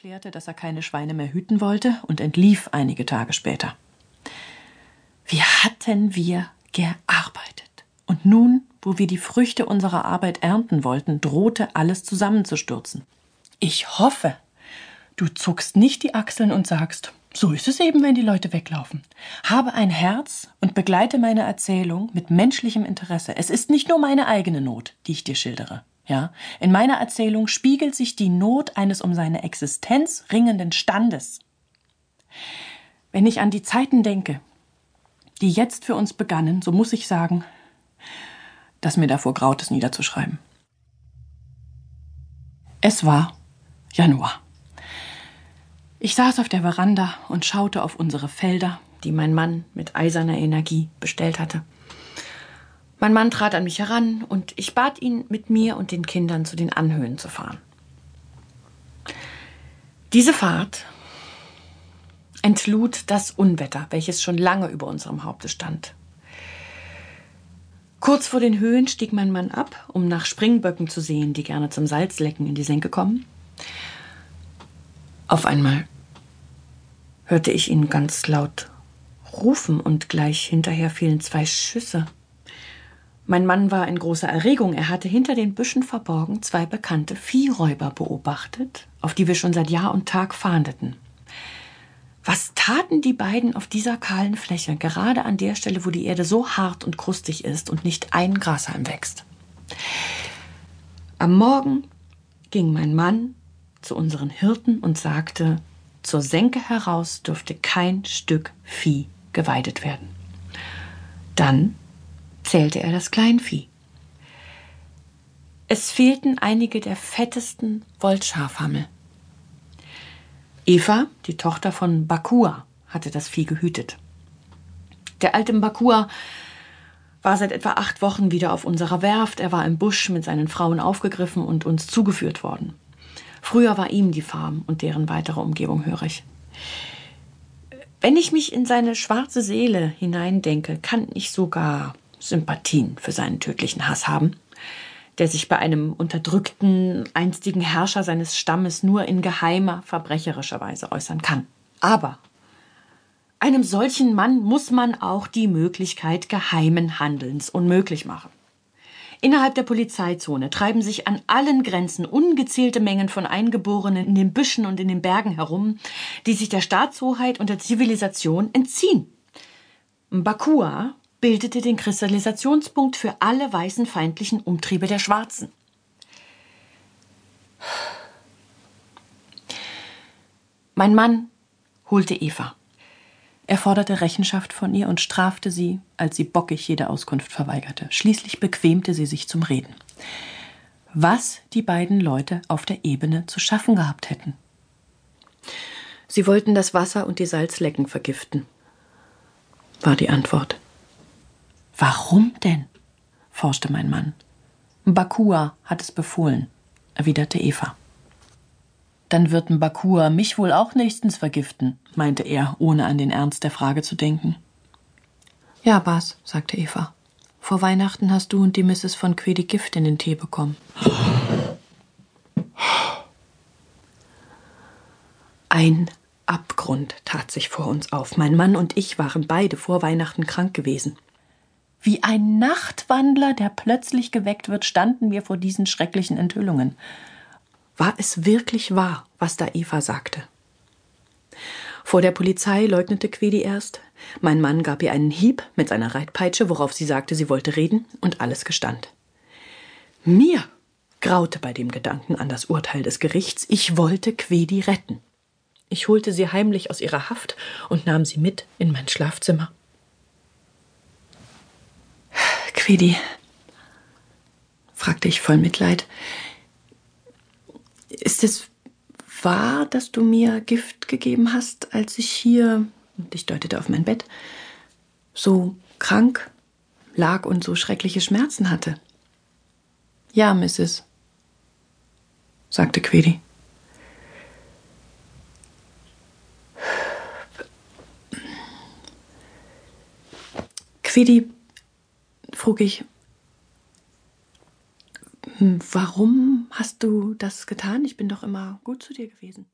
erklärte, dass er keine Schweine mehr hüten wollte und entlief einige Tage später. Wie hatten wir gearbeitet? Und nun, wo wir die Früchte unserer Arbeit ernten wollten, drohte alles zusammenzustürzen. Ich hoffe, du zuckst nicht die Achseln und sagst, so ist es eben, wenn die Leute weglaufen. Habe ein Herz und begleite meine Erzählung mit menschlichem Interesse. Es ist nicht nur meine eigene Not, die ich dir schildere. Ja, in meiner Erzählung spiegelt sich die Not eines um seine Existenz ringenden Standes. Wenn ich an die Zeiten denke, die jetzt für uns begannen, so muss ich sagen, dass mir davor graut, es niederzuschreiben. Es war Januar. Ich saß auf der Veranda und schaute auf unsere Felder, die mein Mann mit eiserner Energie bestellt hatte. Mein Mann trat an mich heran und ich bat ihn, mit mir und den Kindern zu den Anhöhen zu fahren. Diese Fahrt entlud das Unwetter, welches schon lange über unserem Haupte stand. Kurz vor den Höhen stieg mein Mann ab, um nach Springböcken zu sehen, die gerne zum Salzlecken in die Senke kommen. Auf einmal hörte ich ihn ganz laut rufen und gleich hinterher fielen zwei Schüsse. Mein Mann war in großer Erregung. Er hatte hinter den Büschen verborgen zwei bekannte Viehräuber beobachtet, auf die wir schon seit Jahr und Tag fahndeten. Was taten die beiden auf dieser kahlen Fläche, gerade an der Stelle, wo die Erde so hart und krustig ist und nicht ein Grashalm wächst? Am Morgen ging mein Mann zu unseren Hirten und sagte, zur Senke heraus dürfte kein Stück Vieh geweidet werden. Dann zählte er das Kleinvieh. Es fehlten einige der fettesten Wollschafhammel. Eva, die Tochter von Bakua, hatte das Vieh gehütet. Der alte Bakua war seit etwa acht Wochen wieder auf unserer Werft. Er war im Busch mit seinen Frauen aufgegriffen und uns zugeführt worden. Früher war ihm die Farm und deren weitere Umgebung hörig. Wenn ich mich in seine schwarze Seele hineindenke, kann ich sogar Sympathien für seinen tödlichen Hass haben, der sich bei einem unterdrückten, einstigen Herrscher seines Stammes nur in geheimer, verbrecherischer Weise äußern kann. Aber einem solchen Mann muss man auch die Möglichkeit geheimen Handelns unmöglich machen. Innerhalb der Polizeizone treiben sich an allen Grenzen ungezählte Mengen von Eingeborenen in den Büschen und in den Bergen herum, die sich der Staatshoheit und der Zivilisation entziehen. Bakua bildete den Kristallisationspunkt für alle weißen feindlichen Umtriebe der Schwarzen. Mein Mann holte Eva. Er forderte Rechenschaft von ihr und strafte sie, als sie bockig jede Auskunft verweigerte. Schließlich bequemte sie sich zum Reden. Was die beiden Leute auf der Ebene zu schaffen gehabt hätten. Sie wollten das Wasser und die Salzlecken vergiften, war die Antwort. Warum denn? forschte mein Mann. Bakua hat es befohlen, erwiderte Eva. Dann wird Bakua mich wohl auch nächstens vergiften, meinte er, ohne an den Ernst der Frage zu denken. Ja, Bas, sagte Eva. Vor Weihnachten hast du und die Mrs. von Quedi Gift in den Tee bekommen. Ein Abgrund tat sich vor uns auf. Mein Mann und ich waren beide vor Weihnachten krank gewesen. Wie ein Nachtwandler, der plötzlich geweckt wird, standen wir vor diesen schrecklichen Enthüllungen. War es wirklich wahr, was da Eva sagte? Vor der Polizei leugnete Quedi erst. Mein Mann gab ihr einen Hieb mit seiner Reitpeitsche, worauf sie sagte, sie wollte reden, und alles gestand. Mir graute bei dem Gedanken an das Urteil des Gerichts. Ich wollte Quedi retten. Ich holte sie heimlich aus ihrer Haft und nahm sie mit in mein Schlafzimmer. Quedi, fragte ich voll Mitleid, ist es wahr, dass du mir Gift gegeben hast, als ich hier, und ich deutete auf mein Bett, so krank lag und so schreckliche Schmerzen hatte? Ja, Mrs., sagte Quedi. Quedi frug ich, hm, warum hast du das getan? Ich bin doch immer gut zu dir gewesen.